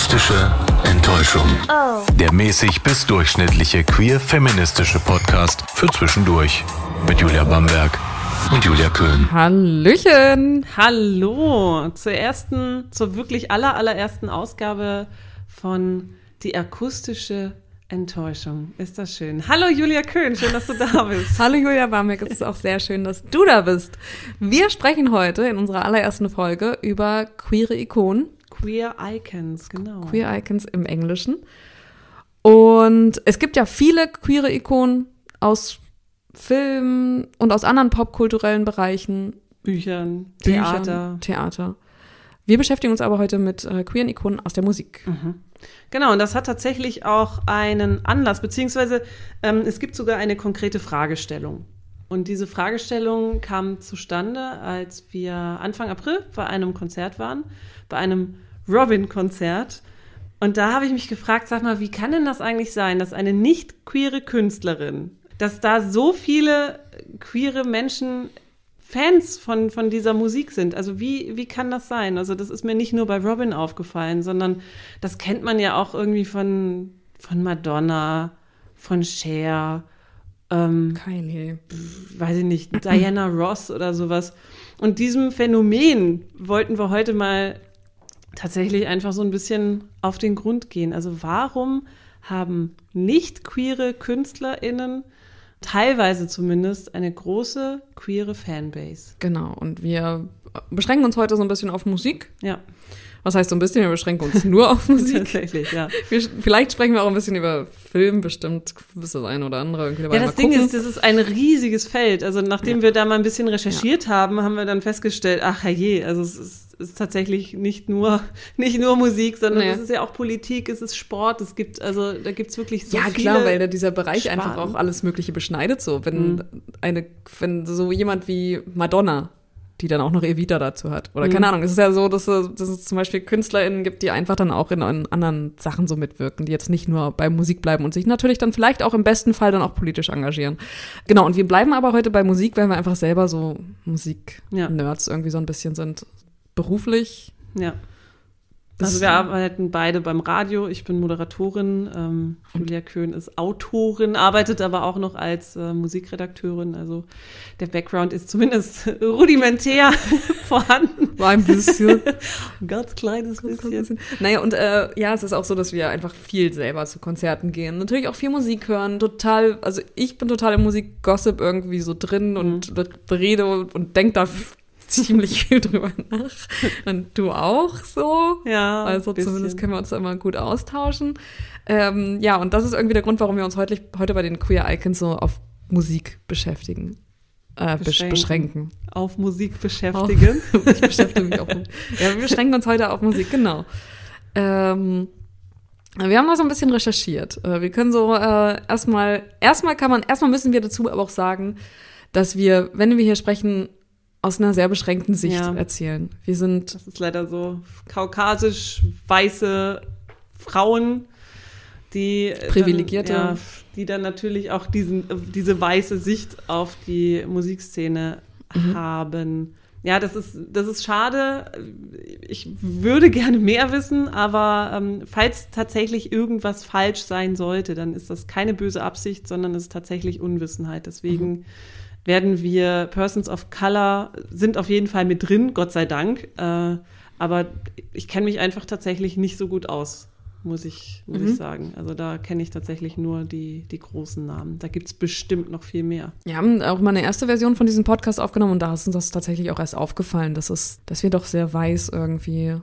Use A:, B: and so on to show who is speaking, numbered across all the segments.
A: Akustische Enttäuschung. Der mäßig bis durchschnittliche queer-feministische Podcast für zwischendurch. Mit Julia Bamberg und Julia Köhn.
B: Hallöchen!
C: Hallo zur ersten, zur wirklich aller, allerersten Ausgabe von Die akustische Enttäuschung. Ist das schön. Hallo Julia Köhn, schön, dass du da bist.
B: Hallo Julia Barmek, es ist auch sehr schön, dass du da bist. Wir sprechen heute in unserer allerersten Folge über queere Ikonen.
C: Queer Icons, genau.
B: Queer Icons im Englischen. Und es gibt ja viele queere Ikonen aus Filmen und aus anderen popkulturellen Bereichen.
C: Büchern,
B: Büchern,
C: Theater.
B: Theater. Wir beschäftigen uns aber heute mit äh, queeren Ikonen aus der Musik.
C: Genau, und das hat tatsächlich auch einen Anlass, beziehungsweise ähm, es gibt sogar eine konkrete Fragestellung. Und diese Fragestellung kam zustande, als wir Anfang April bei einem Konzert waren, bei einem Robin-Konzert. Und da habe ich mich gefragt, sag mal, wie kann denn das eigentlich sein, dass eine nicht queere Künstlerin, dass da so viele queere Menschen Fans von, von dieser Musik sind. Also wie, wie kann das sein? Also das ist mir nicht nur bei Robin aufgefallen, sondern das kennt man ja auch irgendwie von, von Madonna, von Cher, ähm,
B: Kylie.
C: weiß ich nicht, Diana Ross oder sowas. Und diesem Phänomen wollten wir heute mal tatsächlich einfach so ein bisschen auf den Grund gehen. Also warum haben nicht queere KünstlerInnen teilweise zumindest eine große queere Fanbase?
B: Genau, und wir beschränken uns heute so ein bisschen auf Musik.
C: Ja,
B: Was heißt so ein bisschen? Wir beschränken uns nur auf Musik.
C: tatsächlich, ja.
B: Wir, vielleicht sprechen wir auch ein bisschen über Film, bestimmt ist das ein oder andere.
C: Ja, das Ding
B: gucken.
C: ist, das ist ein riesiges Feld. Also nachdem wir da mal ein bisschen recherchiert haben, haben wir dann festgestellt, ach je, also es ist, ist tatsächlich nicht nur, nicht nur Musik, sondern
B: Nee.
C: es ist ja auch Politik, es ist Sport, es gibt, also da gibt es wirklich so
B: ja,
C: viele.
B: klar, weil da dieser Bereich
C: Sparten.
B: einfach auch alles Mögliche beschneidet. So, wenn
C: Mhm.
B: eine, wenn so jemand wie Madonna, die dann auch noch Evita dazu hat. Oder
C: Mhm.
B: keine Ahnung, es ist ja so, dass, es- dass es zum Beispiel KünstlerInnen gibt, die einfach dann auch in, in anderen Sachen so mitwirken, die jetzt nicht nur bei Musik bleiben und sich natürlich dann vielleicht auch im besten Fall dann auch politisch engagieren. Genau, und wir bleiben aber heute bei Musik, weil wir einfach selber so Musik-Nerds irgendwie so ein bisschen sind. Beruflich.
C: Ja. Also wir arbeiten beide beim Radio. Ich bin Moderatorin. Ähm, Julia Köhn ist Autorin, arbeitet aber auch noch als äh, Musikredakteurin. Also der Background ist zumindest rudimentär vorhanden.
B: War ein bisschen.
C: Ein ganz kleines bisschen.
B: Naja, und äh, ja, es ist auch so, dass wir einfach viel selber zu Konzerten gehen. Natürlich auch viel Musik hören. Total, also ich bin total im Musikgossip irgendwie so drin und rede und, und denke da ziemlich viel drüber nach. Und du auch so.
C: Ja,
B: Also zumindest können wir uns da immer gut austauschen. Ähm, ja, und das ist irgendwie der Grund, warum wir uns heute, heute bei den Queer Icons so auf Musik beschäftigen. Äh, besch
C: Beschränken.
B: beschränken.
C: auf Musik beschäftigen.
B: Ich beschäftige mich auch mit. Ja, wir beschränken uns heute auf Musik, genau. Ähm, wir haben mal so ein bisschen recherchiert. Äh, Wir können so äh, erstmal, erstmal kann man, erstmal müssen wir dazu aber auch sagen, dass wir, wenn wir hier sprechen, aus einer sehr beschränkten Sicht
C: Ja.
B: erzählen. Wir sind,
C: Das ist leider so kaukasisch weiße Frauen, die äh,
B: Privilegierte.
C: Dann, ja, die dann natürlich auch diesen, äh, diese weiße Sicht auf die Musikszene
B: Mhm.
C: haben. Ja, das ist, das ist schade. Ich würde gerne mehr wissen, aber ähm, falls tatsächlich irgendwas falsch sein sollte, dann ist das keine böse Absicht, sondern es ist tatsächlich Unwissenheit. Deswegen
B: Mhm.
C: Werden wir Persons of Color sind auf jeden Fall mit drin, Gott sei Dank. Äh, aber ich kenne mich einfach tatsächlich nicht so gut aus, muss ich, muss
B: Mhm.
C: ich sagen. Also da kenne ich tatsächlich nur die, die großen Namen. Da gibt es bestimmt noch viel mehr.
B: wir haben auch mal eine erste Version von diesem Podcast aufgenommen und da ist uns das tatsächlich auch erst aufgefallen, dass es, dass wir doch sehr weiß irgendwie äh,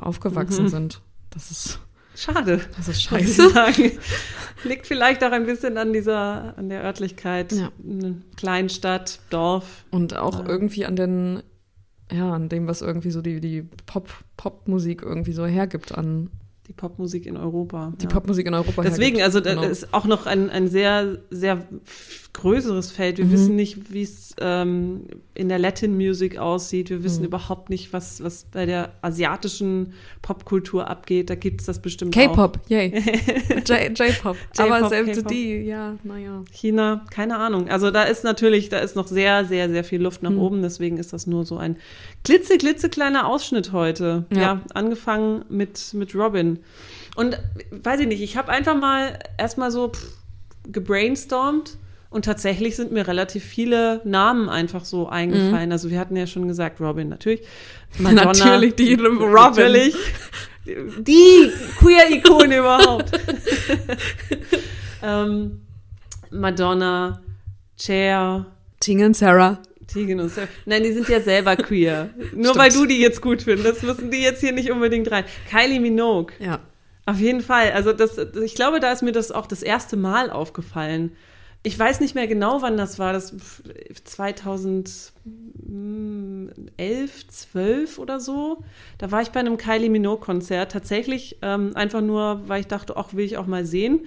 B: aufgewachsen
C: Mhm.
B: sind. Das ist,
C: Schade.
B: das ist scheiße.
C: Liegt vielleicht auch ein bisschen an dieser, an der Örtlichkeit,
B: Ja.
C: Kleinstadt, Dorf.
B: Und auch
C: Ja.
B: irgendwie an den, ja, an dem, was irgendwie so die, die Pop, Popmusik irgendwie so hergibt an
C: die Popmusik in Europa.
B: Die ja. Popmusik in Europa.
C: Deswegen, also genau. das ist auch noch ein, ein sehr, sehr größeres Feld. Wir mhm. wissen nicht, wie es ähm, in der Latin Music aussieht. Wir wissen mhm. überhaupt nicht, was, was bei der asiatischen Popkultur abgeht. Da gibt es das bestimmt
B: K-Pop, yay. J-Pop. Aber selbst die, ja, naja.
C: China, keine Ahnung. Also da ist natürlich, da ist noch sehr, sehr, sehr viel Luft nach mhm. oben. Deswegen ist das nur so ein glitze, glitze kleiner Ausschnitt heute. Ja, ja angefangen mit, mit Robin. Und weiß ich nicht, ich habe einfach mal erstmal so pff, gebrainstormt und tatsächlich sind mir relativ viele Namen einfach so eingefallen. Mhm. Also wir hatten ja schon gesagt, Robin natürlich.
B: Madonna, natürlich die Robin.
C: Natürlich. Die Queer-Ikone überhaupt. ähm, Madonna, Cher.
B: Tegan Sarah.
C: Tegan und Sarah. Nein, die sind ja selber queer. Nur Stimmt. weil du die jetzt gut findest, müssen die jetzt hier nicht unbedingt rein. Kylie Minogue.
B: Ja.
C: Auf jeden Fall. Also das, ich glaube, da ist mir das auch das erste Mal aufgefallen. Ich weiß nicht mehr genau, wann das war. Das 2011, 12 oder so. Da war ich bei einem Kylie Minogue-Konzert. Tatsächlich ähm, einfach nur, weil ich dachte, ach, will ich auch mal sehen.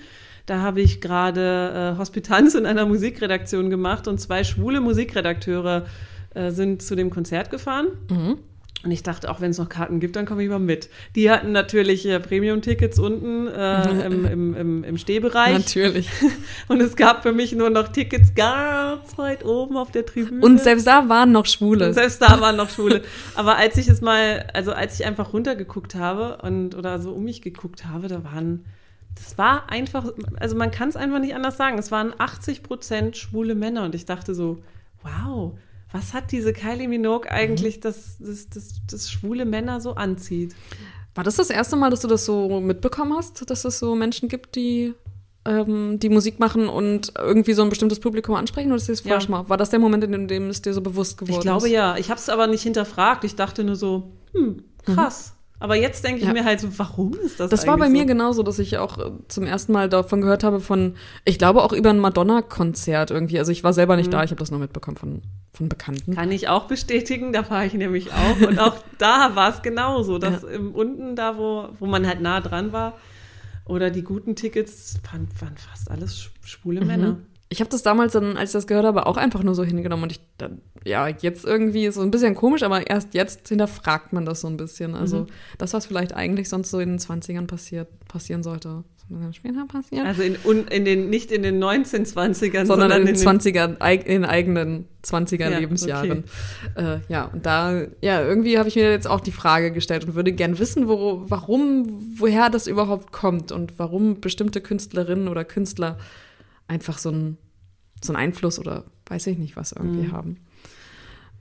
C: Da habe ich gerade äh, Hospitanz in einer Musikredaktion gemacht und zwei schwule Musikredakteure äh, sind zu dem Konzert gefahren. Mhm. Und ich dachte, auch wenn es noch Karten gibt, dann komme ich mal mit. Die hatten natürlich äh, Premium-Tickets unten äh, im, im, im, im Stehbereich.
B: Natürlich.
C: Und es gab für mich nur noch Tickets ganz weit oben auf der Tribüne.
B: Und selbst da waren noch Schwule. Und
C: selbst da waren noch Schwule. Aber als ich es mal, also als ich einfach runtergeguckt habe und oder so um mich geguckt habe, da waren, das war einfach, also man kann es einfach nicht anders sagen. Es waren 80 Prozent schwule Männer und ich dachte so, wow was hat diese Kylie Minogue eigentlich, mhm. dass das, das, das schwule Männer so anzieht?
B: War das das erste Mal, dass du das so mitbekommen hast, dass es so Menschen gibt, die ähm, die Musik machen und irgendwie so ein bestimmtes Publikum ansprechen? Oder ist das ja. mal? War das der Moment, in dem es dir so bewusst geworden ist?
C: Ich glaube
B: ist?
C: ja. Ich habe es aber nicht hinterfragt. Ich dachte nur so, hm, krass. Mhm. Aber jetzt denke ich ja. mir halt so, warum ist das
B: Das war bei so? mir genauso, dass ich auch äh, zum ersten Mal davon gehört habe von, ich glaube auch über ein Madonna-Konzert irgendwie. Also ich war selber nicht mhm. da, ich habe das nur mitbekommen von, von Bekannten.
C: Kann ich auch bestätigen, da war ich nämlich auch. Und auch da war es genauso, dass ja. im, unten da, wo, wo man halt nah dran war, oder die guten Tickets, waren, waren fast alles schwule mhm. Männer
B: ich habe das damals dann, als ich das gehört habe, auch einfach nur so hingenommen und ich dann, ja, jetzt irgendwie so ein bisschen komisch, aber erst jetzt hinterfragt man das so ein bisschen. Also mhm. das, was vielleicht eigentlich sonst so in den 20ern passiert, passieren sollte,
C: später passieren. Also in, in den, nicht in den 1920ern,
B: sondern, sondern in den 20er, in eigenen 20er ja, Lebensjahren. Okay. Äh, ja, und da, ja, irgendwie habe ich mir jetzt auch die Frage gestellt und würde gern wissen, wo, warum, woher das überhaupt kommt und warum bestimmte Künstlerinnen oder Künstler einfach so einen so Einfluss oder weiß ich nicht was irgendwie mhm. haben.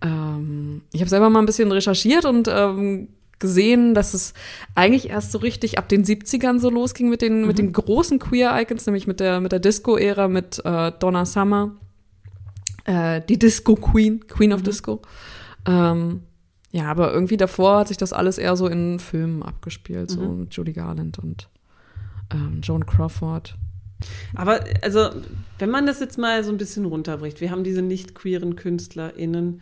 B: Ähm, ich habe selber mal ein bisschen recherchiert und ähm, gesehen, dass es eigentlich erst so richtig ab den 70ern so losging mit den, mhm. mit den großen Queer-Icons, nämlich mit der, mit der Disco-Ära, mit äh, Donna Summer, äh, die Disco-Queen, Queen of mhm. Disco. Ähm, ja, aber irgendwie davor hat sich das alles eher so in Filmen abgespielt, so mhm. mit Judy Garland und ähm, Joan Crawford.
C: Aber also, wenn man das jetzt mal so ein bisschen runterbricht, wir haben diese nicht queeren KünstlerInnen,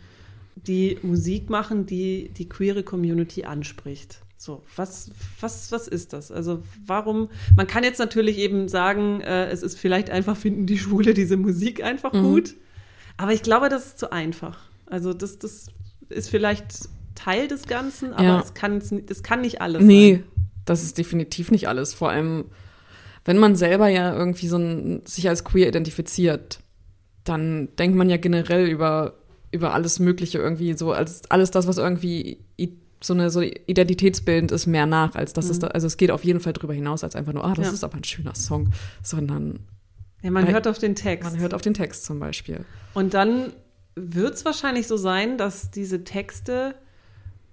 C: die Musik machen, die die queere Community anspricht. So, was, was, was ist das? Also, warum? Man kann jetzt natürlich eben sagen, äh, es ist vielleicht einfach, finden die Schwule diese Musik einfach mhm. gut. Aber ich glaube, das ist zu einfach. Also, das, das ist vielleicht Teil des Ganzen, aber ja. es kann, das kann nicht alles
B: nee, sein. Nee, das ist definitiv nicht alles. Vor allem, wenn man selber ja irgendwie so ein, sich als queer identifiziert, dann denkt man ja generell über, über alles Mögliche irgendwie so, als alles das, was irgendwie so eine so identitätsbildend ist, mehr nach, als dass mhm. es da, also es geht auf jeden Fall drüber hinaus, als einfach nur, ah, das ja. ist aber ein schöner Song, sondern
C: ja, man hört auf den Text.
B: Man hört auf den Text zum Beispiel.
C: Und dann wird es wahrscheinlich so sein, dass diese Texte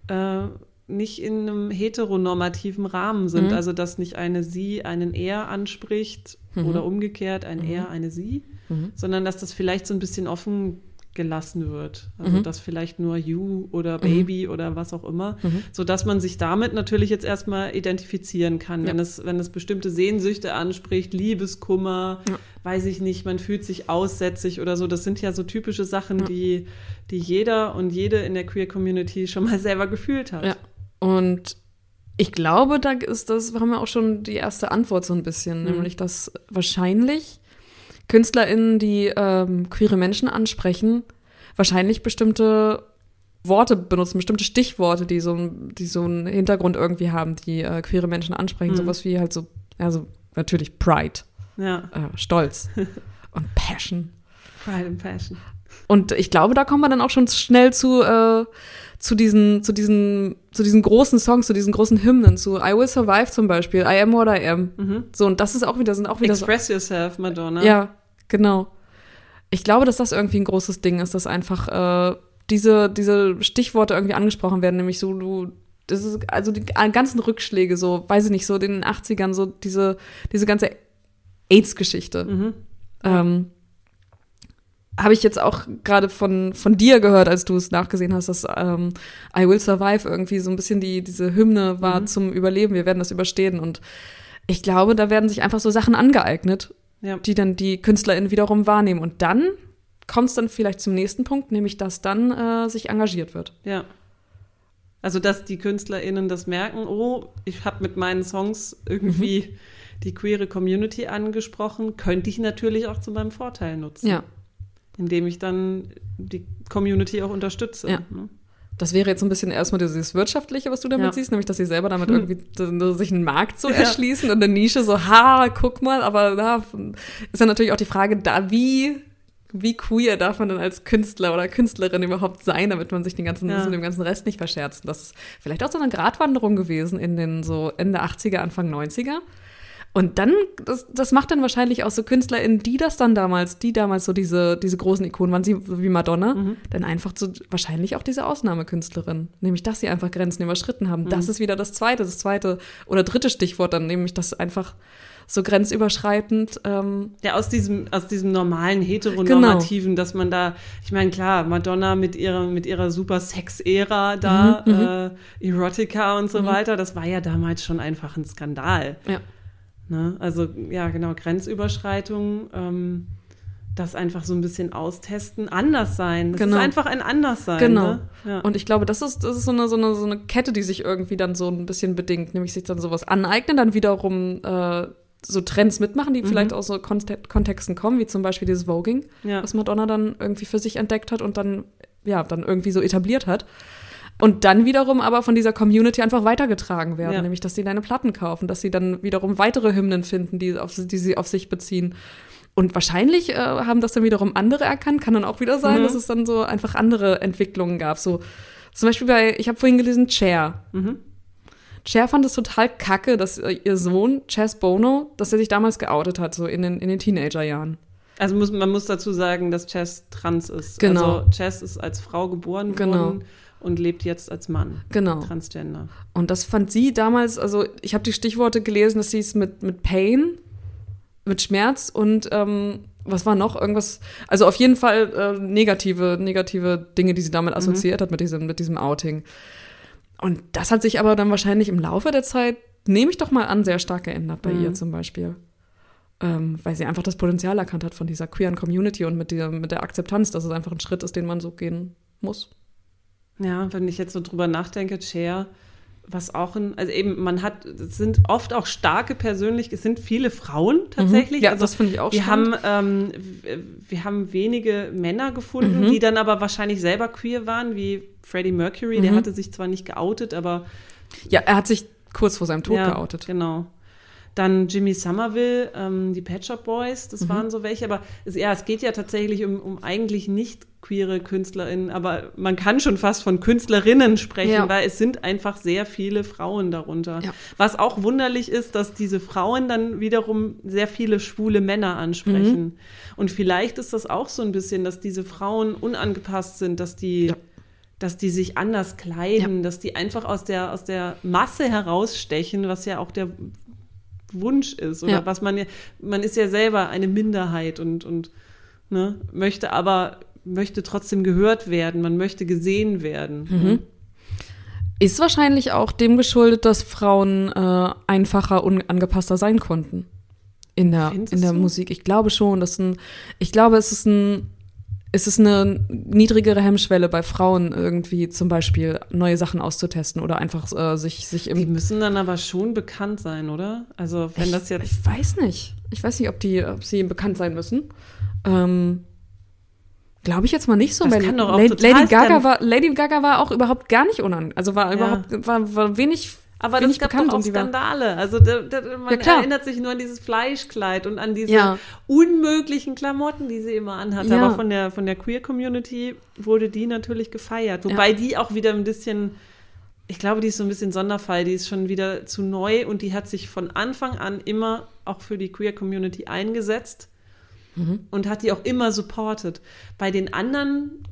C: äh, nicht in einem heteronormativen Rahmen sind. Mhm. Also, dass nicht eine Sie einen Er anspricht mhm. oder umgekehrt ein mhm. Er eine Sie, mhm. sondern dass das vielleicht so ein bisschen offen gelassen wird. Also, mhm. dass vielleicht nur You oder mhm. Baby oder was auch immer, so dass man sich damit natürlich jetzt erstmal identifizieren kann. Ja. Wenn, es, wenn es bestimmte Sehnsüchte anspricht, Liebeskummer, ja. weiß ich nicht, man fühlt sich aussätzig oder so. Das sind ja so typische Sachen, ja. die, die jeder und jede in der Queer Community schon mal selber gefühlt hat.
B: Und Ich glaube, da ist das, haben wir auch schon die erste Antwort so ein bisschen, mhm. nämlich dass wahrscheinlich KünstlerInnen, die ähm, queere Menschen ansprechen, wahrscheinlich bestimmte Worte benutzen, bestimmte Stichworte, die so, die so einen Hintergrund irgendwie haben, die äh, queere Menschen ansprechen. Mhm. Sowas wie halt so, also natürlich Pride,
C: ja.
B: äh, Stolz und Passion.
C: Pride and Passion.
B: Und ich glaube, da kommt man dann auch schon schnell zu, äh, zu diesen, zu diesen, zu diesen großen Songs, zu diesen großen Hymnen, zu I Will Survive zum Beispiel, I Am What I Am. Mhm. So, und das ist auch wieder, sind auch wieder
C: Express
B: so,
C: Yourself, Madonna.
B: Ja, genau. Ich glaube, dass das irgendwie ein großes Ding ist, dass einfach äh, diese, diese Stichworte irgendwie angesprochen werden, nämlich so, du, das ist, also die ganzen Rückschläge, so, weiß ich nicht, so in den 80ern, so diese, diese ganze AIDS-Geschichte. Mhm. Ähm, habe ich jetzt auch gerade von, von dir gehört, als du es nachgesehen hast, dass ähm, I Will Survive irgendwie so ein bisschen die, diese Hymne war mhm. zum Überleben, wir werden das überstehen. Und ich glaube, da werden sich einfach so Sachen angeeignet, ja. die dann die KünstlerInnen wiederum wahrnehmen. Und dann kommt es dann vielleicht zum nächsten Punkt, nämlich dass dann äh, sich engagiert wird.
C: Ja. Also, dass die KünstlerInnen das merken, oh, ich habe mit meinen Songs irgendwie mhm. die queere Community angesprochen, könnte ich natürlich auch zu meinem Vorteil nutzen. Ja indem ich dann die Community auch unterstütze. Ja. Ne?
B: Das wäre jetzt ein bisschen erstmal dieses Wirtschaftliche, was du damit ja. siehst, nämlich, dass sie selber damit hm. irgendwie sich einen Markt so erschließen und eine Nische so, ha, guck mal, aber da ist ja natürlich auch die Frage, da wie, wie queer darf man denn als Künstler oder Künstlerin überhaupt sein, damit man sich den ganzen, ja. dem ganzen Rest nicht verscherzt. Das ist vielleicht auch so eine Gratwanderung gewesen in den so Ende 80er, Anfang 90er und dann, das, das macht dann wahrscheinlich auch so KünstlerInnen, die das dann damals, die damals so diese, diese großen Ikonen waren, sie, wie Madonna, mhm. dann einfach so wahrscheinlich auch diese Ausnahmekünstlerin. Nämlich, dass sie einfach Grenzen überschritten haben. Mhm. Das ist wieder das zweite, das zweite oder dritte Stichwort dann, nämlich, dass einfach so grenzüberschreitend. Ähm,
C: ja, aus diesem, aus diesem normalen heteronormativen, genau. dass man da, ich meine, klar, Madonna mit ihrer, mit ihrer super Sex-Ära da, mhm, mhm. äh, Erotica und so mhm. weiter, das war ja damals schon einfach ein Skandal. Ja. Ne? Also ja, genau, Grenzüberschreitung, ähm, das einfach so ein bisschen austesten, anders sein. Das genau. ist einfach ein Anderssein. Genau. Ne?
B: Ja. Und ich glaube, das ist, das ist so, eine, so, eine, so eine Kette, die sich irgendwie dann so ein bisschen bedingt, nämlich sich dann sowas aneignen, dann wiederum äh, so Trends mitmachen, die mhm. vielleicht aus so Kontexten kommen, wie zum Beispiel dieses Voging, ja. was Madonna dann irgendwie für sich entdeckt hat und dann, ja, dann irgendwie so etabliert hat. Und dann wiederum aber von dieser Community einfach weitergetragen werden, ja. nämlich dass sie deine Platten kaufen, dass sie dann wiederum weitere Hymnen finden, die, auf, die sie auf sich beziehen. Und wahrscheinlich äh, haben das dann wiederum andere erkannt, kann dann auch wieder sein, mhm. dass es dann so einfach andere Entwicklungen gab. So zum Beispiel bei, ich habe vorhin gelesen, Cher. Mhm. Cher fand es total kacke, dass äh, ihr Sohn, Chess Bono, dass er sich damals geoutet hat, so in den, in den Teenagerjahren.
C: Also muss, man muss dazu sagen, dass Chess trans ist. Genau. Also Chess ist als Frau geboren genau. worden und lebt jetzt als Mann.
B: Genau.
C: Transgender.
B: Und das fand sie damals, also ich habe die Stichworte gelesen, dass sie es mit, mit Pain, mit Schmerz und ähm, was war noch? Irgendwas, also auf jeden Fall äh, negative, negative Dinge, die sie damit mhm. assoziiert mhm. hat mit diesem, mit diesem Outing. Und das hat sich aber dann wahrscheinlich im Laufe der Zeit, nehme ich doch mal an, sehr stark geändert bei mhm. ihr zum Beispiel. Ähm, weil sie einfach das Potenzial erkannt hat von dieser queeren Community und mit der, mit der Akzeptanz, dass es einfach ein Schritt ist, den man so gehen muss.
C: Ja, wenn ich jetzt so drüber nachdenke, Cher, was auch ein, also eben, man hat, es sind oft auch starke persönlich, es sind viele Frauen tatsächlich.
B: Mhm, ja,
C: also
B: das finde ich auch
C: wir spannend. haben, ähm, wir haben wenige Männer gefunden, mhm. die dann aber wahrscheinlich selber queer waren, wie Freddie Mercury, mhm. der hatte sich zwar nicht geoutet, aber.
B: Ja, er hat sich kurz vor seinem Tod ja, geoutet.
C: Genau. Dann Jimmy Somerville, ähm, die Pet Shop Boys, das mhm. waren so welche. Aber es, ja, es geht ja tatsächlich um, um eigentlich nicht queere KünstlerInnen, aber man kann schon fast von Künstlerinnen sprechen, ja. weil es sind einfach sehr viele Frauen darunter. Ja. Was auch wunderlich ist, dass diese Frauen dann wiederum sehr viele schwule Männer ansprechen. Mhm. Und vielleicht ist das auch so ein bisschen, dass diese Frauen unangepasst sind, dass die ja dass die sich anders kleiden, ja. dass die einfach aus der, aus der Masse herausstechen, was ja auch der Wunsch ist oder ja. was man ja, man ist ja selber eine Minderheit und, und ne, möchte aber, möchte trotzdem gehört werden, man möchte gesehen werden. Mhm.
B: Ist wahrscheinlich auch dem geschuldet, dass Frauen äh, einfacher, unangepasster sein konnten in der, in der? Musik. Ich glaube schon, dass ein, ich glaube, es ist ein ist es eine niedrigere Hemmschwelle bei Frauen irgendwie zum Beispiel neue Sachen auszutesten oder einfach äh, sich, sich im.
C: Die müssen dann aber schon bekannt sein, oder? Also wenn
B: ich,
C: das jetzt.
B: Ich weiß nicht. Ich weiß nicht, ob die, ob sie bekannt sein müssen. Ähm, Glaube ich jetzt mal nicht so.
C: Das
B: weil
C: kann doch auch
B: Lady, Lady Gaga war Lady Gaga war auch überhaupt gar nicht unangenehm. Also war
C: Ja.
B: überhaupt war, war wenig
C: Aber
B: wenig
C: das gab
B: bekannt
C: doch auch Skandale. Also da, da, man
B: Ja,
C: erinnert sich nur an dieses Fleischkleid und an diese
B: Ja.
C: unmöglichen Klamotten, die sie immer anhatte.
B: Ja.
C: Aber von der, von der Queer-Community wurde die natürlich gefeiert. Wobei die auch wieder ein bisschen, ich glaube, die ist so ein bisschen Sonderfall. Die ist schon wieder zu neu und die hat sich von Anfang an immer auch für die Queer-Community eingesetzt
B: Mhm.
C: und hat die auch immer supported. Bei den anderen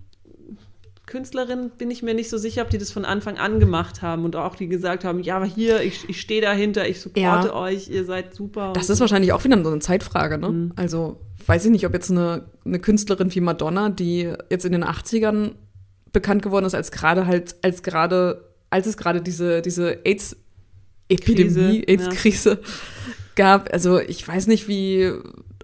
C: Künstlerinnen bin ich mir nicht so sicher, ob die das von Anfang an gemacht haben und auch die gesagt haben, ja, aber hier, ich, ich stehe dahinter, ich supporte
B: Ja.
C: euch, ihr seid super.
B: Das ist wahrscheinlich auch wieder so eine Zeitfrage, ne?
C: Mhm.
B: Also, weiß ich nicht, ob jetzt eine, eine Künstlerin wie Madonna, die jetzt in den 80ern bekannt geworden ist, als gerade halt, als gerade, als es gerade diese, diese AIDS-Epidemie,
C: Krise,
B: AIDS-Krise gab. Also, ich weiß nicht, wie,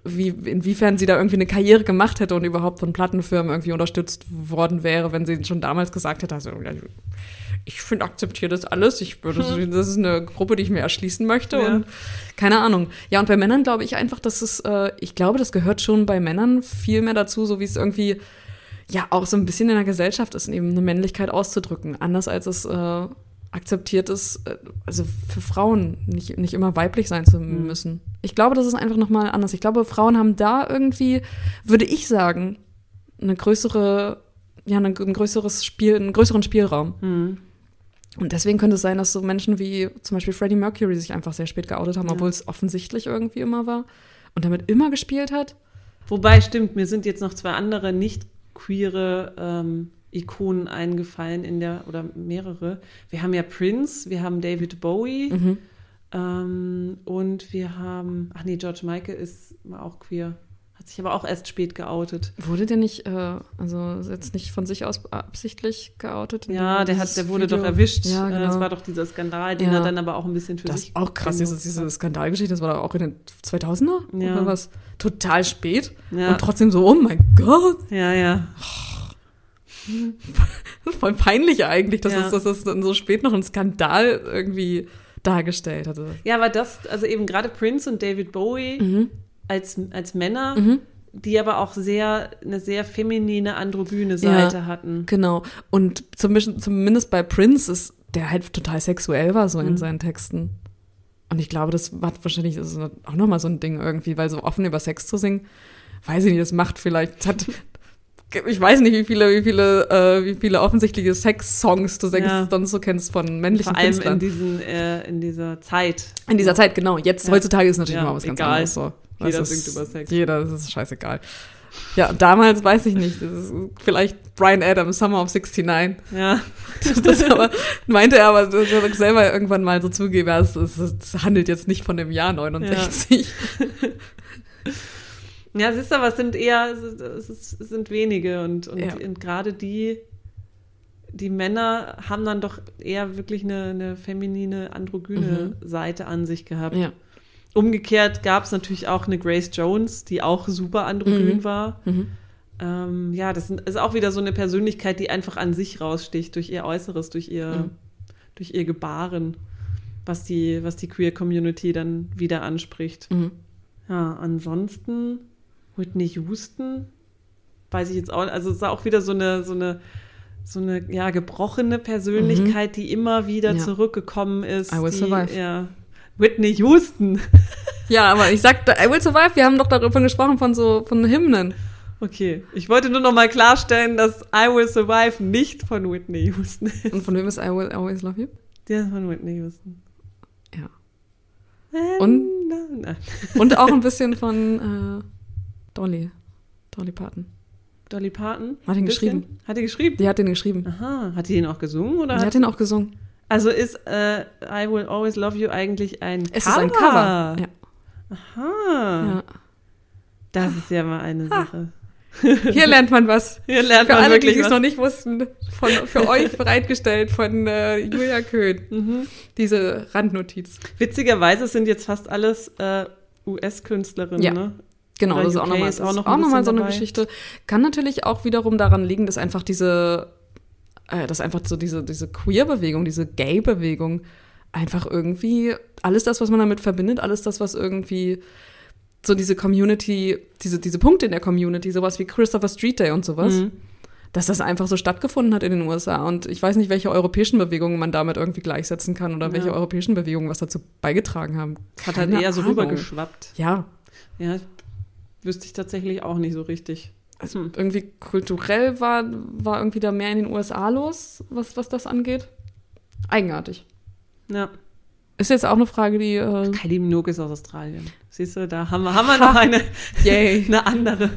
B: wie, inwiefern sie da irgendwie eine Karriere gemacht hätte und überhaupt von Plattenfirmen irgendwie unterstützt worden wäre, wenn sie schon damals gesagt hätte, also, ich finde, akzeptiere das alles. Ich würde, das ist eine Gruppe, die ich mir erschließen möchte.
C: Ja.
B: Und keine Ahnung. Ja, und bei Männern glaube ich einfach, dass es, äh, ich glaube, das gehört schon bei Männern viel mehr dazu, so wie es irgendwie ja auch so ein bisschen in der Gesellschaft ist, eben eine Männlichkeit auszudrücken. Anders als es äh, akzeptiert ist, äh, also für Frauen nicht, nicht immer weiblich sein zu
C: Mhm.
B: müssen. Ich glaube, das ist einfach nochmal anders. Ich glaube, Frauen haben da irgendwie, würde ich sagen, eine größere, ja, ein, ein größeres Spiel, einen größeren Spielraum.
C: Mhm.
B: Und deswegen könnte es sein, dass so Menschen wie zum Beispiel Freddie Mercury sich einfach sehr spät geoutet haben,
C: Ja.
B: obwohl es offensichtlich irgendwie immer war und damit immer gespielt hat.
C: Wobei, stimmt, mir sind jetzt noch zwei andere nicht queere ähm, Ikonen eingefallen in der, oder mehrere. Wir haben ja Prince, wir haben David Bowie
B: Mhm.
C: ähm, und wir haben, ach nee, George Michael ist auch queer. Hat sich aber auch erst spät geoutet.
B: Wurde der nicht, äh, also jetzt nicht von sich aus absichtlich geoutet?
C: Ja, der, hat, der wurde
B: Video-
C: doch erwischt.
B: Ja,
C: Äh,
B: genau.
C: Das war doch dieser Skandal, den
B: Ja.
C: er dann aber auch ein bisschen für
B: das
C: sich.
B: ist auch krass, diese, diese. Skandalgeschichte, das war doch auch in den 2000er
C: Ja.
B: oder was? Total spät
C: Ja.
B: und trotzdem so, oh mein Gott,
C: Ja, ja.
B: voll peinlich eigentlich, dass,
C: Ja.
B: es, dass es dann so spät noch ein Skandal irgendwie dargestellt hatte.
C: Ja, aber das, also eben gerade Prince und David Bowie
B: Mhm.
C: als, als Männer, die aber auch sehr, eine sehr feminine, androgyne
B: Ja.
C: Seite hatten.
B: Genau. Und zumindest, zumindest bei Prince ist der halt total sexuell war so in
C: Mhm.
B: seinen Texten. Und ich glaube, das hat wahrscheinlich das ist auch nochmal so ein Ding irgendwie, weil so offen über Sex zu singen, weiß ich nicht, das macht vielleicht, das hat, ich weiß nicht, wie viele, wie viele, äh, wie viele offensichtliche Sex-Songs du
C: Ja.
B: sonst so kennst von männlichen
C: Vor allem
B: Künstlern.
C: in, diesen, äh, in dieser Zeit.
B: In dieser Zeit, genau. Jetzt,
C: Ja.
B: heutzutage ist natürlich
C: Ja,
B: mal was ganz
C: egal.
B: anderes so.
C: Jeder
B: ist-
C: singt über Sex.
B: Jeder, das ist scheißegal. Ja, damals weiß ich nicht. Vielleicht Brian Adams, Summer of 69.
C: Ja.
B: Das aber, meinte er aber das hat er selber irgendwann mal so zugegeben, es, es handelt jetzt nicht von dem Jahr 69.
C: Ja, siehst du, aber es sind eher, es, ist, es sind wenige und, und,
B: Ja.
C: und gerade die, die Männer haben dann doch eher wirklich eine, eine feminine, androgyne Seite an sich gehabt.
B: Ja.
C: Umgekehrt gab es natürlich auch eine Grace Jones, die auch super androgyn
B: Mhm.
C: war.
B: Mhm.
C: Ähm, ja, das ist auch wieder so eine Persönlichkeit, die einfach an sich raussticht, durch ihr Äußeres, durch ihr,
B: Mhm.
C: durch ihr Gebaren, was die, was die Queer Community dann wieder anspricht.
B: Mhm.
C: Ja, ansonsten Whitney Houston, weiß ich jetzt auch, also es ist auch wieder so eine, so eine, so eine ja, gebrochene Persönlichkeit, die immer wieder
B: Ja.
C: zurückgekommen ist.
B: I will
C: die,
B: survive.
C: Ja, Whitney Houston.
B: ja, aber ich sagte, I Will Survive, wir haben doch darüber gesprochen von so, von Hymnen.
C: Okay, ich wollte nur noch mal klarstellen, dass I Will Survive nicht von Whitney Houston ist.
B: Und von wem ist I Will Always Love You?
C: Der ist von Whitney Houston.
B: Ja. Und-. Und auch ein bisschen von äh, Dolly. Dolly Parton.
C: Dolly Parton?
B: Hat ihn geschrieben.
C: Hat die geschrieben?
B: Die hat den geschrieben.
C: Aha, hat die den auch gesungen oder
B: Die
C: hat
B: hat den auch gesungen.
C: Also ist äh, I Will Always Love You eigentlich ein
B: Es
C: Cover?
B: ist ein Cover. Ja.
C: Aha.
B: Ja.
C: Das ist ja mal eine Sache.
B: Hier lernt man was.
C: Hier lernt
B: Für
C: man
B: alle, die
C: wirklich
B: es
C: was.
B: noch nicht wussten, von, für euch bereitgestellt von äh, Julia Köhn.
C: Mhm.
B: Diese Randnotiz.
C: Witzigerweise sind jetzt fast alles äh, US-Künstlerinnen,
B: Ja.
C: ne?
B: Genau,
C: Oder
B: das ist auch nochmal
C: ist auch noch
B: auch noch mal so eine
C: dabei.
B: Geschichte. Kann natürlich auch wiederum daran liegen, dass einfach diese, äh, dass einfach so diese, diese Queer-Bewegung, diese Gay-Bewegung einfach irgendwie alles das, was man damit verbindet, alles das, was irgendwie so diese Community, diese, diese Punkte in der Community, sowas wie Christopher Street Day und sowas,
C: Mhm.
B: dass das einfach so stattgefunden hat in den USA. Und ich weiß nicht, welche europäischen Bewegungen man damit irgendwie gleichsetzen kann oder welche
C: Ja.
B: europäischen Bewegungen was dazu beigetragen haben.
C: Hat halt eher so
B: Ahnung.
C: rübergeschwappt.
B: Ja,
C: Ja, wüsste ich tatsächlich auch nicht so richtig.
B: also irgendwie kulturell war, war irgendwie da mehr in den USA los, was, was das angeht. Eigenartig.
C: Ja.
B: Ist jetzt auch eine Frage, die. Äh,
C: Kylie Minogue ist aus Australien. Siehst du, da haben wir, haben wir noch eine,
B: yay.
C: eine andere.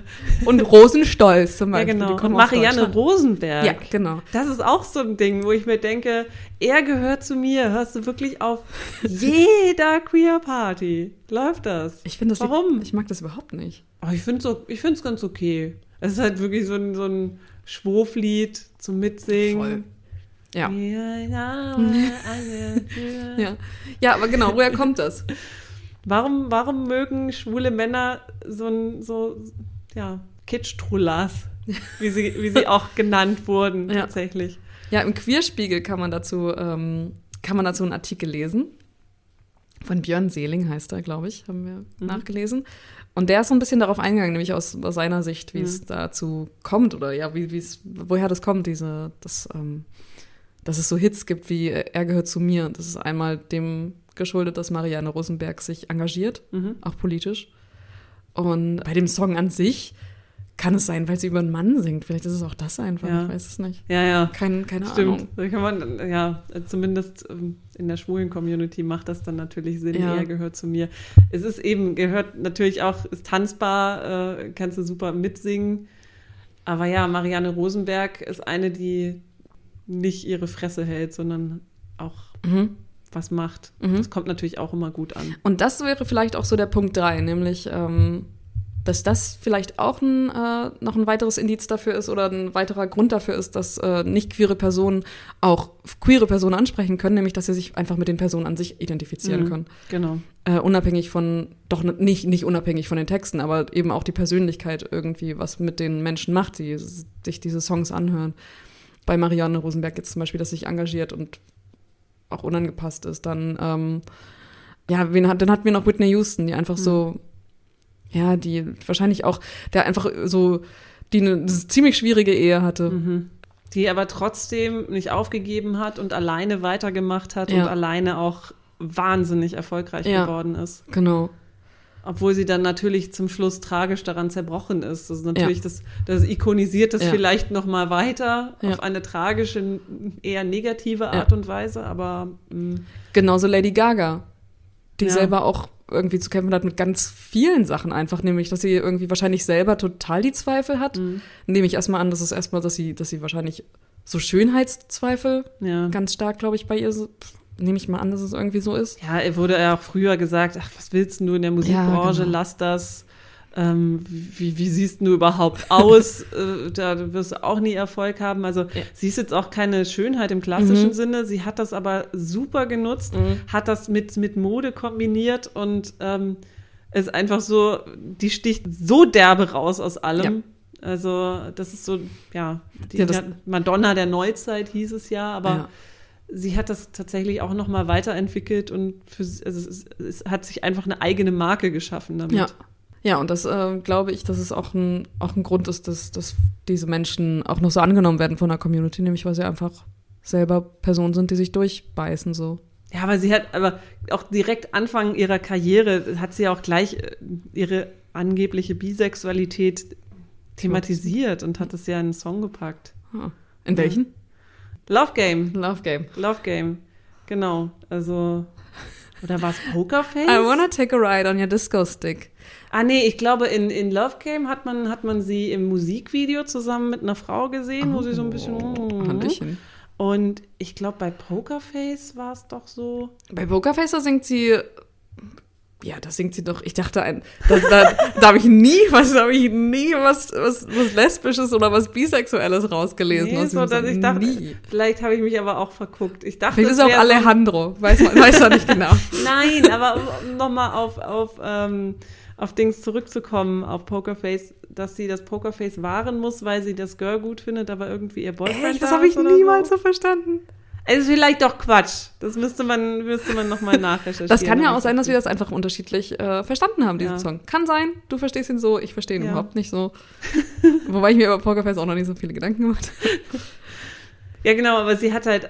B: Und Rosenstolz zum
C: Ja,
B: Beispiel.
C: genau.
B: die
C: Und Marianne. Rosenberg.
B: Ja, genau.
C: Das ist auch so ein Ding, wo ich mir denke, er gehört zu mir. Hörst du wirklich auf jeder Queer Party? Läuft das?
B: Ich finde das.
C: Warum?
B: Ich mag das überhaupt nicht.
C: Oh, ich finde es so, ganz okay. Es ist halt wirklich so ein, so ein Schwurflied zum Mitsingen.
B: Voll. Ja.
C: Ja, ja, ja.
B: Ja. ja, aber genau, woher kommt das?
C: Warum, warum mögen schwule Männer so ein, so, ja, Kitsch-Trullas, wie sie, wie sie auch genannt wurden,
B: Ja.
C: tatsächlich.
B: Ja, im Queerspiegel kann man dazu, ähm, kann man dazu einen Artikel lesen. Von Björn Seeling heißt er, glaube ich, haben wir
C: Mhm.
B: nachgelesen. Und der ist so ein bisschen darauf eingegangen, nämlich aus, aus seiner Sicht, wie
C: Mhm.
B: es dazu kommt oder ja, wie wie es, woher das kommt, diese, das, ähm, dass es so Hits gibt wie äh, Er gehört zu mir. Das ist einmal dem geschuldet, dass Marianne Rosenberg sich engagiert,
C: Mhm.
B: auch politisch. Und bei dem Song an sich kann es sein, weil sie über einen Mann singt. Vielleicht ist es auch das einfach,
C: Ja.
B: ich weiß es nicht.
C: Ja, ja.
B: Kein, keine
C: Stimmt.
B: Ahnung.
C: Da kann man, ja, zumindest ähm, in der schwulen Community macht das dann natürlich Sinn.
B: Ja.
C: Er gehört zu mir. Es ist eben, gehört natürlich auch, ist tanzbar, äh, kannst du super mitsingen. Aber ja, Marianne Rosenberg ist eine, die nicht ihre Fresse hält, sondern auch
B: Mhm.
C: was macht.
B: Mhm.
C: Das kommt natürlich auch immer gut an.
B: Und das wäre vielleicht auch so der Punkt 3, nämlich, ähm, dass das vielleicht auch ein, äh, noch ein weiteres Indiz dafür ist oder ein weiterer Grund dafür ist, dass äh, nicht queere Personen auch queere Personen ansprechen können, nämlich dass sie sich einfach mit den Personen an sich identifizieren
C: Mhm.
B: können.
C: Genau.
B: Äh, unabhängig von, doch nicht, nicht unabhängig von den Texten, aber eben auch die Persönlichkeit irgendwie, was mit den Menschen macht, die sich diese Songs anhören. Bei Marianne Rosenberg jetzt zum Beispiel, dass sie sich engagiert und auch unangepasst ist. Dann, ähm, ja, wen hat, dann hatten wir noch Whitney Houston, die einfach so, ja, die wahrscheinlich auch, der einfach so, die eine ziemlich schwierige Ehe hatte.
C: Mhm. Die aber trotzdem nicht aufgegeben hat und alleine weitergemacht hat
B: Ja.
C: und alleine auch wahnsinnig erfolgreich
B: Ja.
C: geworden ist.
B: Genau.
C: Obwohl sie dann natürlich zum Schluss tragisch daran zerbrochen ist. Das ist natürlich
B: Ja.
C: das, das ikonisiert das
B: Ja.
C: vielleicht noch mal weiter
B: Ja.
C: auf eine tragische, eher negative. Art und Weise, aber mm, mh,
B: Genauso Lady Gaga, die selber auch irgendwie zu kämpfen hat mit ganz vielen Sachen einfach, nämlich, dass sie irgendwie wahrscheinlich selber total die Zweifel hat.
C: Mhm.
B: Nehme ich erstmal an, dass es erstmal, dass sie, dass sie wahrscheinlich so Schönheitszweifel
C: ja.
B: ganz stark, glaube ich, bei ihr so, nehme ich mal an, dass es irgendwie so ist.
C: Ja, er wurde ja auch früher gesagt, ach, was willst du in der Musikbranche,
B: genau.
C: lass das. Ähm, wie, wie siehst du überhaupt aus? äh, da wirst du auch nie Erfolg haben. Also sie ist jetzt auch keine Schönheit im klassischen
B: Mhm.
C: Sinne. Sie hat das aber super genutzt,
B: Mhm.
C: hat das mit, mit Mode kombiniert und ähm, ist einfach so, die sticht so derbe raus aus allem. Also das ist so, ja, die,
B: Ja,
C: die Madonna der Neuzeit hieß es ja, aber
B: Ja.
C: sie hat das tatsächlich auch noch mal weiterentwickelt und für, also es, es hat sich einfach eine eigene Marke geschaffen damit.
B: Ja. Ja, und das äh, glaube ich, dass es auch ein, auch ein Grund ist, dass, dass diese Menschen auch noch so angenommen werden von der Community, nämlich weil sie einfach selber Personen sind, die sich durchbeißen so.
C: Ja, aber sie hat aber auch direkt Anfang ihrer Karriere hat sie auch gleich äh, ihre angebliche Bisexualität thematisiert und hat es ja in einen Song gepackt.
B: Ah. In welchen?
C: Love Game,
B: Love Game.
C: Love Game, genau. Also oder war es Pokerface?
B: I wanna take a ride on your disco stick.
C: Ah nee, ich glaube in, in Love Game hat man hat man sie im Musikvideo zusammen mit einer Frau gesehen, wo sie so ein bisschen
B: Oh, Hallöchen.
C: Und ich glaube, bei Pokerface war es doch so.
B: Bei Pokerface da singt sie Ja, das singt sie doch. Ich dachte, ein, das, da, da habe ich nie, was habe ich nie was, was, was lesbisches oder was bisexuelles rausgelesen.
C: Nee, so, dass ich dachte, nie. vielleicht habe ich mich aber auch verguckt. Ich dachte,
B: vielleicht ist auch Alejandro, weiß man, weiß man nicht genau.
C: Nein, aber nochmal auf auf ähm, auf Dings zurückzukommen, auf Pokerface, dass sie das Pokerface wahren muss, weil sie das Girl gut findet, aber irgendwie ihr Boyfriend
B: Echt? Das habe ich niemals so, so verstanden.
C: Es ist vielleicht doch Quatsch. Das müsste man, müsste man nochmal nachrecherchieren.
B: Das kann ja auch sein, dass wir das einfach unterschiedlich äh, verstanden haben, diesen ja. Song. Kann sein, du verstehst ihn so, ich verstehe ihn ja. überhaupt nicht so. Wobei ich mir über Pokerface auch noch nicht so viele Gedanken gemacht habe.
C: Ja, genau, aber sie hat halt,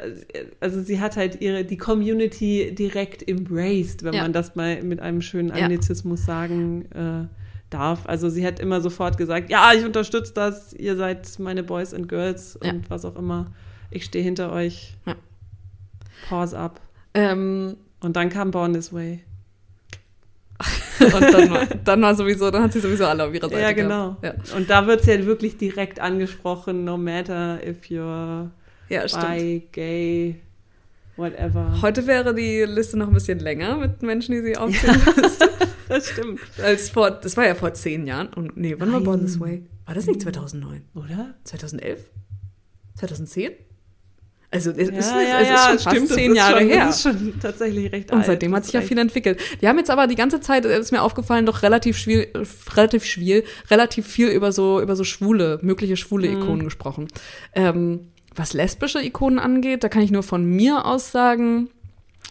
C: also sie hat halt ihre, die Community direkt embraced, wenn ja. man das mal mit einem schönen Anglizismus sagen äh, darf. Also sie hat immer sofort gesagt, ja, ich unterstütze das, ihr seid meine Boys and Girls und was auch immer ich stehe hinter euch. Ja. Pause ab. Ähm, und dann kam Born This Way.
B: und dann war, dann war sowieso, dann hat sie sowieso alle auf ihrer Seite.
C: Ja, genau. Ja. Und da wird sie ja wirklich direkt angesprochen, no matter if you're ja, bi, gay, whatever.
B: Heute wäre die Liste noch ein bisschen länger mit Menschen, die sie aufzählen
C: ja, Das stimmt.
B: Als vor, das war ja vor zehn Jahren. Und nee, wann war Born This Way? War das nicht 2009?
C: Oder?
B: 2011? 2010? Also es,
C: ja,
B: ist,
C: ja,
B: es
C: ja,
B: ist schon fast zehn Jahre
C: schon,
B: her.
C: Das ist schon tatsächlich recht
B: Und alt, seitdem hat sich ja viel entwickelt. Die haben jetzt aber die ganze Zeit, ist mir aufgefallen, doch relativ schwierig, relativ schwierig, relativ viel über so, über so schwule, mögliche schwule mhm. Ikonen gesprochen. Ähm, was lesbische Ikonen angeht, da kann ich nur von mir aus sagen,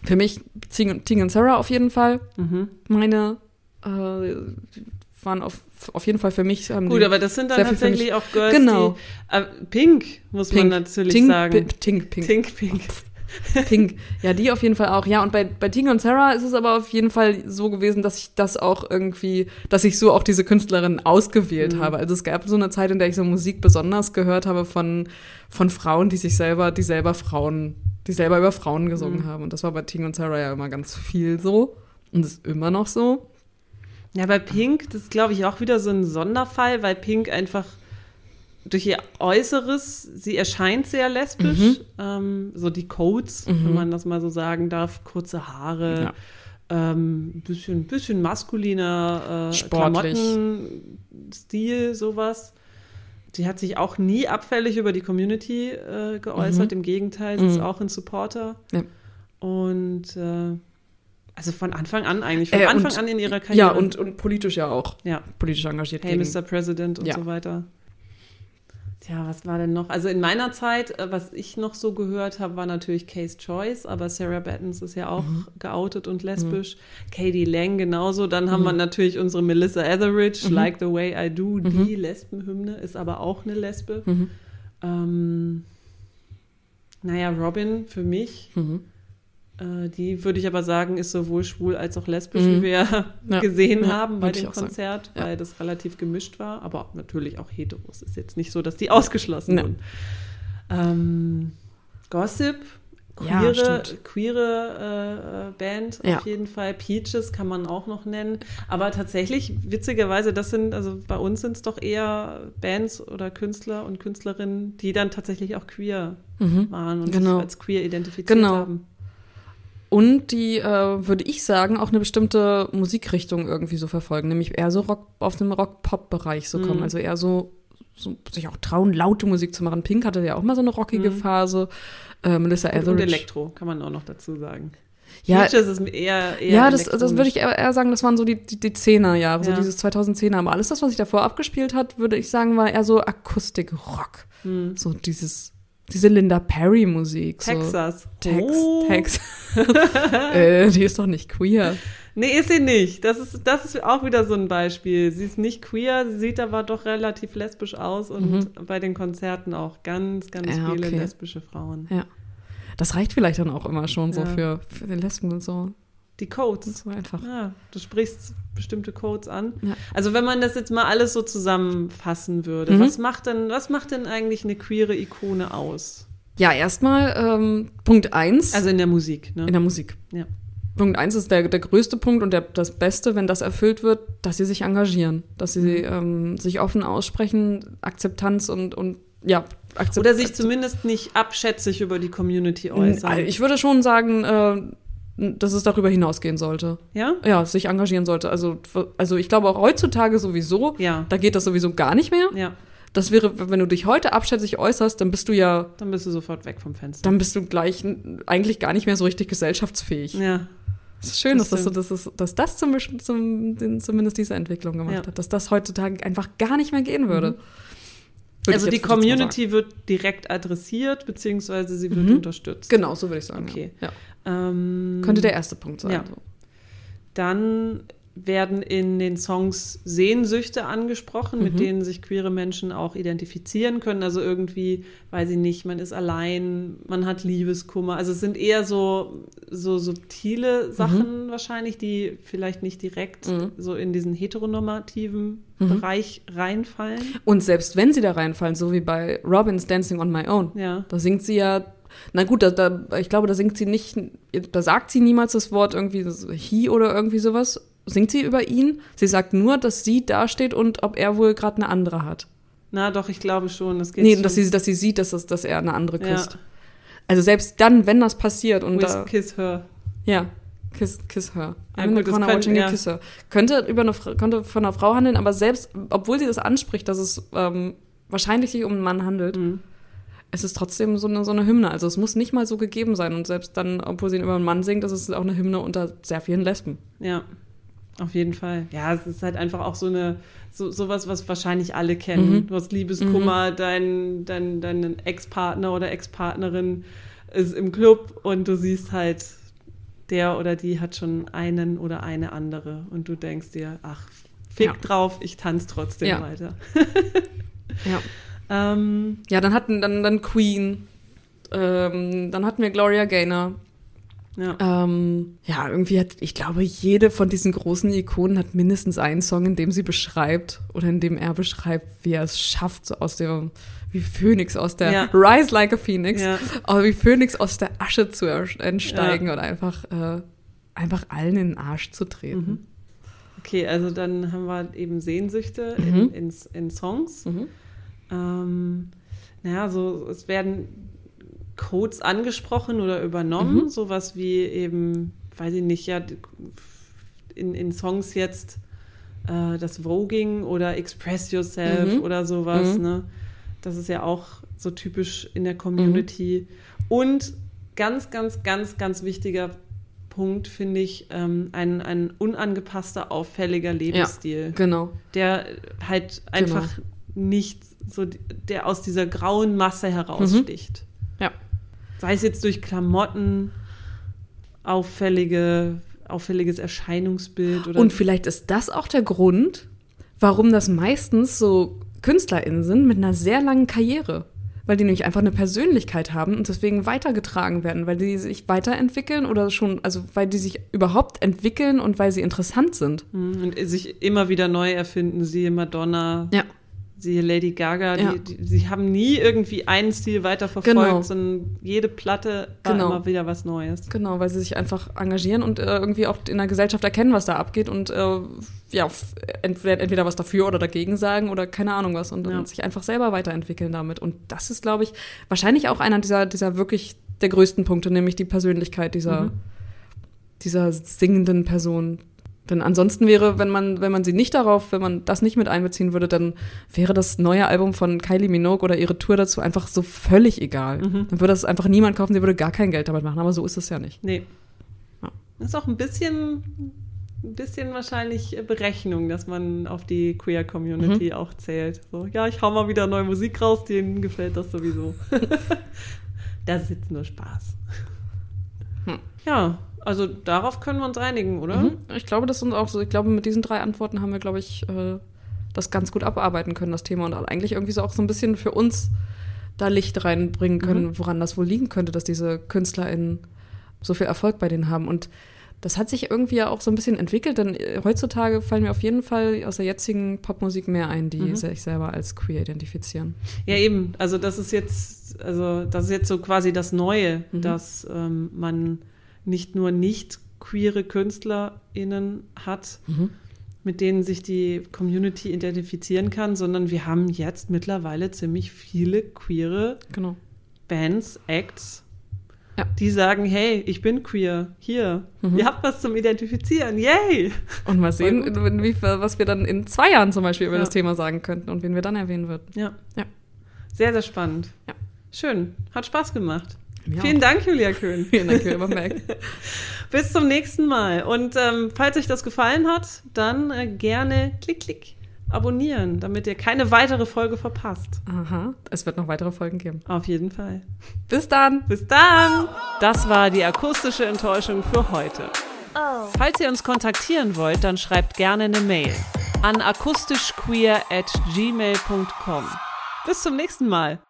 B: für mich Ting und Sarah auf jeden Fall. Mhm. Meine äh, waren auf, auf jeden Fall für mich.
C: Gut, aber das sind dann tatsächlich auch Girls,
B: genau.
C: die. Äh, Pink, muss Pink. man natürlich
B: Tink,
C: sagen.
B: Tink, Pink.
C: Tink, Pink.
B: Pink. Ja, die auf jeden Fall auch. Ja, und bei, bei Tina und Sarah ist es aber auf jeden Fall so gewesen, dass ich das auch irgendwie, dass ich so auch diese Künstlerin ausgewählt mhm. habe. Also es gab so eine Zeit, in der ich so Musik besonders gehört habe von, von Frauen, die sich selber, die selber Frauen, die selber über Frauen gesungen mhm. haben. Und das war bei Tina und Sarah ja immer ganz viel so. Und ist immer noch so.
C: Ja, bei Pink, das ist, glaube ich, auch wieder so ein Sonderfall, weil Pink einfach durch ihr Äußeres, sie erscheint sehr lesbisch. Mhm. Ähm, so die Codes, mhm. wenn man das mal so sagen darf, kurze Haare, ja. ähm, bisschen, bisschen maskuliner äh, Klamottenstil, sowas. Sie hat sich auch nie abfällig über die Community äh, geäußert. Mhm. Im Gegenteil, sie ist mhm. auch ein Supporter. Ja. Und äh, also von Anfang an eigentlich, von äh, Anfang an in ihrer Karriere.
B: Ja, und, und politisch ja auch.
C: Ja.
B: Politisch engagiert.
C: Hey, gegen. Mr. President und ja. so weiter. Tja, was war denn noch? Also in meiner Zeit, äh, was ich noch so gehört habe, war natürlich Case Choice, aber Sarah Battens ist ja auch mhm. geoutet und lesbisch. Mhm. Katie Lang genauso. Dann haben wir mhm. natürlich unsere Melissa Etheridge, mhm. Like the Way I Do, die mhm. Lesbenhymne, ist aber auch eine Lesbe. Ähm, naja, Robin für mich. Äh, die würde ich aber sagen, ist sowohl schwul als auch lesbisch, mhm. wie wir ja. gesehen ja, haben bei dem Konzert, ja. weil das relativ gemischt war, aber natürlich auch hetero. Es ist jetzt nicht so, dass die ausgeschlossen wurden. Ähm, Gossip, queere, queere äh, Band auf jeden Fall. Peaches kann man auch noch nennen. Aber tatsächlich, witzigerweise, das sind, also bei uns sind es doch eher Bands oder Künstler und Künstlerinnen, die dann tatsächlich auch queer mhm. waren und genau. sich als queer identifiziert genau. haben.
B: Und die, äh, würde ich sagen, auch eine bestimmte Musikrichtung irgendwie so verfolgen, nämlich eher so Rock, auf dem Rock-Pop-Bereich so kommen. Mhm. Also eher so, so, sich auch trauen, laute Musik zu machen. Pink hatte ja auch mal so eine rockige mhm. Phase. Äh, Melissa Etheridge. Und
C: Elektro, kann man auch noch dazu sagen.
B: Ja, eher, eher ja das, das würde ich eher, sagen, das waren so die, die, die Zehner-Jahre, ja. so dieses 2010er. Aber alles das, was sich davor abgespielt hat, würde ich sagen, war eher so Akustik-Rock. Mhm. So dieses diese Linda Perry Musik.
C: Texas.
B: So. Tex, oh. Tex. äh, die ist doch nicht queer.
C: Nee, ist sie nicht. Das ist, das ist auch wieder so ein Beispiel. Sie ist nicht queer, sie sieht aber doch relativ lesbisch aus und mhm. bei den Konzerten auch ganz, ganz ja, viele okay. lesbische Frauen.
B: Ja. Das reicht vielleicht dann auch immer schon so für, für den Lesben und so.
C: Die Codes.
B: So einfach.
C: Ja, du sprichst bestimmte Codes an. Ja. Also wenn man das jetzt mal alles so zusammenfassen würde, mhm. was macht denn, was macht denn eigentlich eine queere Ikone aus?
B: Ja, erstmal ähm, Punkt eins.
C: Also in der Musik, ne?
B: In der Musik.
C: Ja.
B: Punkt eins ist der, der größte Punkt und der, das Beste, wenn das erfüllt wird, dass sie sich engagieren, dass sie mhm. ähm, sich offen aussprechen, Akzeptanz und, und ja,
C: Akzept Oder sich zumindest nicht abschätzig über die Community äußern.
B: Ich würde schon sagen, äh, dass es darüber hinausgehen sollte.
C: Ja?
B: Ja, sich engagieren sollte. Also, also ich glaube auch heutzutage sowieso,
C: Ja.
B: da geht das sowieso gar nicht mehr.
C: Ja.
B: Das wäre, wenn du dich heute abschätzig äußerst, dann bist du ja,
C: Dann bist du sofort weg vom Fenster.
B: dann bist du gleich eigentlich gar nicht mehr so richtig gesellschaftsfähig.
C: ja.
B: Es ist schön,
C: Das
B: dass, das, so, dass, das, dass das zum, zum, zumindest diese Entwicklung gemacht
C: Ja.
B: hat, dass das heutzutage einfach gar nicht mehr gehen würde. Würde ich
C: Also die
B: würde
C: Community wird direkt adressiert, beziehungsweise sie wird
B: Mhm.
C: unterstützt.
B: Genau, so würde ich sagen.
C: Okay.
B: Ja.
C: Ähm,
B: Könnte der erste Punkt sein.
C: Ja.
B: So.
C: Dann werden in den Songs Sehnsüchte angesprochen, mit
B: Mhm.
C: denen sich queere Menschen auch identifizieren können. Also irgendwie, weiß ich nicht, man ist allein, man hat Liebeskummer. Also es sind eher so, so subtile Sachen wahrscheinlich, die vielleicht nicht direkt
B: Mhm.
C: so in diesen heteronormativen
B: Mhm.
C: Bereich reinfallen.
B: Und selbst wenn sie da reinfallen, so wie bei Robins Dancing on My Own,
C: Ja.
B: da singt sie ja, na gut, da, da, ich glaube, da singt sie nicht, da sagt sie niemals das Wort irgendwie he oder irgendwie sowas. Singt sie über ihn? Sie sagt nur, dass sie dasteht und ob er wohl gerade eine andere hat.
C: Na doch, ich glaube schon. Das geht
B: Nee,
C: schon.
B: dass sie, dass sie sieht, dass, das, dass er eine andere
C: Ja.
B: küsst. Also selbst dann, wenn das passiert und da,
C: kiss her.
B: ja, kiss, kiss her.
C: Ja,
B: I'm
C: gut,
B: corner
C: könnte- ja.
B: kiss her. Könnte über eine, könnte von einer Frau handeln, aber selbst, obwohl sie das anspricht, dass es ähm, wahrscheinlich sich um einen Mann handelt,
C: Mhm.
B: Es ist trotzdem so eine, so eine Hymne. Also es muss nicht mal so gegeben sein. Und selbst dann, obwohl sie über einen Mann singt, ist es auch eine Hymne unter sehr vielen Lesben.
C: Ja, auf jeden Fall. Ja, es ist halt einfach auch so eine, so, sowas, was wahrscheinlich alle kennen.
B: Mhm.
C: Du hast Liebeskummer, dein, dein, dein Ex-Partner oder Ex-Partnerin ist im Club und du siehst halt, der oder die hat schon einen oder eine andere. Und du denkst dir, ach, fick
B: Ja.
C: drauf, ich tanze trotzdem
B: Ja.
C: weiter.
B: Ja.
C: Ähm,
B: Ja, dann hatten dann, dann Queen. Ähm, dann hatten wir Gloria Gaynor.
C: ja.
B: Ähm, ja, irgendwie hat, ich glaube, jede von diesen großen Ikonen hat mindestens einen Song, in dem sie beschreibt oder in dem er beschreibt, wie er es schafft, so aus dem, wie Phönix aus der,
C: Ja.
B: Rise like a Phoenix,
C: Ja.
B: aber wie Phönix aus der Asche zu entsteigen und einfach, äh, einfach allen in den Arsch zu treten.
C: Mhm. Okay, also dann haben wir eben Sehnsüchte
B: Mhm.
C: in, in, in Songs.
B: Mhm.
C: Ähm, naja, so es werden Codes angesprochen oder übernommen,
B: Mhm.
C: sowas wie eben, weiß ich nicht, ja, in, in Songs jetzt äh, das Voging oder Express Yourself
B: Mhm.
C: oder sowas,
B: Mhm.
C: ne? Das ist ja auch so typisch in der Community. Und ganz, ganz, ganz, ganz wichtiger Punkt, finde ich, ähm, ein, ein unangepasster, auffälliger Lebensstil
B: Genau.
C: der halt einfach nicht so, der aus dieser grauen Masse heraussticht.
B: Ja.
C: Sei es jetzt durch Klamotten, auffällige, auffälliges Erscheinungsbild oder
B: Und vielleicht ist das auch der Grund, warum das meistens so KünstlerInnen sind mit einer sehr langen Karriere. Weil die nämlich einfach eine Persönlichkeit haben und deswegen weitergetragen werden, weil die sich weiterentwickeln oder schon, also weil die sich überhaupt entwickeln und weil sie interessant sind.
C: Mhm, und sich immer wieder neu erfinden. Siehe Madonna,
B: Ja.
C: Siehe Lady Gaga.
B: Ja.
C: Die, die, sie haben nie irgendwie einen Stil weiterverfolgt,
B: Genau.
C: sondern jede Platte war
B: Genau.
C: immer wieder was Neues.
B: Genau, weil sie sich einfach engagieren und äh, irgendwie auch in der Gesellschaft erkennen, was da abgeht und äh, ja, entweder, entweder was dafür oder dagegen sagen oder keine Ahnung was und dann
C: Ja.
B: sich einfach selber weiterentwickeln damit. Und das ist, glaube ich, wahrscheinlich auch einer dieser, dieser wirklich der größten Punkte, nämlich die Persönlichkeit dieser,
C: Mhm.
B: dieser singenden Person. Denn ansonsten wäre, wenn man, wenn man sie nicht darauf, wenn man das nicht mit einbeziehen würde, dann wäre das neue Album von Kylie Minogue oder ihre Tour dazu einfach so völlig egal.
C: Mhm.
B: Dann würde das einfach niemand kaufen, sie würde gar kein Geld damit machen, aber so ist es ja nicht.
C: Nee.
B: Ja.
C: Das ist auch ein bisschen, ein bisschen wahrscheinlich Berechnung, dass man auf die Queer Community auch zählt. So, ja, ich hau mal wieder neue Musik raus, denen gefällt das sowieso. das ist jetzt nur Spaß.
B: Hm.
C: Ja, also darauf können wir uns einigen, oder?
B: Mhm. Ich glaube, das sind auch so, ich glaube, mit diesen drei Antworten haben wir, glaube ich, äh, das ganz gut abarbeiten können, das Thema. Und eigentlich irgendwie so auch so ein bisschen für uns da Licht reinbringen können, woran das wohl liegen könnte, dass diese KünstlerInnen so viel Erfolg bei denen haben. Und das hat sich irgendwie ja auch so ein bisschen entwickelt, denn äh, heutzutage fallen mir auf jeden Fall aus der jetzigen Popmusik mehr ein, die
C: Mhm.
B: sich selber als queer identifizieren.
C: Ja, eben. Also das ist jetzt, also das ist jetzt so quasi das Neue,
B: Mhm.
C: dass ähm, man nicht nur nicht queere KünstlerInnen hat, mit denen sich die Community identifizieren kann, sondern wir haben jetzt mittlerweile ziemlich viele queere
B: Genau.
C: Bands, Acts Ja. Die sagen, hey, ich bin queer, hier, mhm. ihr habt was zum Identifizieren, yay!
B: Und mal sehen, was wir dann in zwei Jahren zum Beispiel über ja. das Thema sagen könnten und wen wir dann erwähnen würden.
C: Ja. ja. Sehr, sehr spannend. Ja. Schön, hat Spaß gemacht. Mir Vielen. Dank, Julia Köhn. Vielen Dank, Julia Bamberg. Bis zum nächsten Mal. Und ähm, falls euch das gefallen hat, dann äh, gerne klick, klick abonnieren, damit ihr keine weitere Folge verpasst.
B: Aha, es wird noch weitere Folgen geben.
C: Auf jeden Fall.
B: Bis dann.
C: Bis dann. Das war die akustische Enttäuschung für heute. Oh. Falls ihr uns kontaktieren wollt, dann schreibt gerne eine Mail an akustischqueer at gmail.com. Bis zum nächsten Mal.